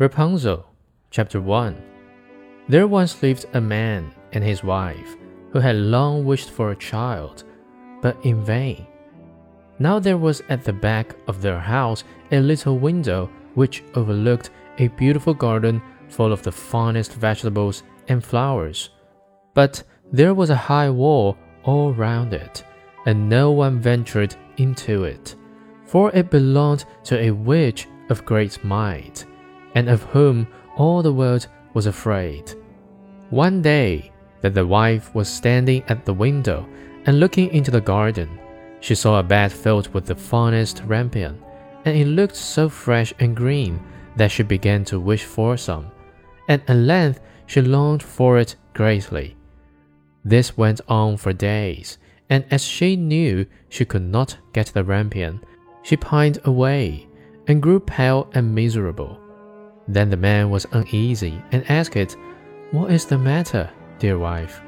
Rapunzel, Chapter 1 There once lived a man and his wife who had long wished for a child, but in vain. Now there was at the back of their house a little window which overlooked a beautiful garden full of the finest vegetables and flowers. But there was a high wall all round it, and no one ventured into it, for it belonged to a witch of great might and of whom all the world was afraid. One day, that the wife was standing at the window and looking into the garden, she saw a bed filled with the finest rampion, and it looked so fresh and green that she began to wish for some, and at length she longed for it greatly. This went on for days, and as she knew she could not get the rampion, she pined away and grew pale and miserable. Then the man was uneasy and asked, What is the matter, dear wife?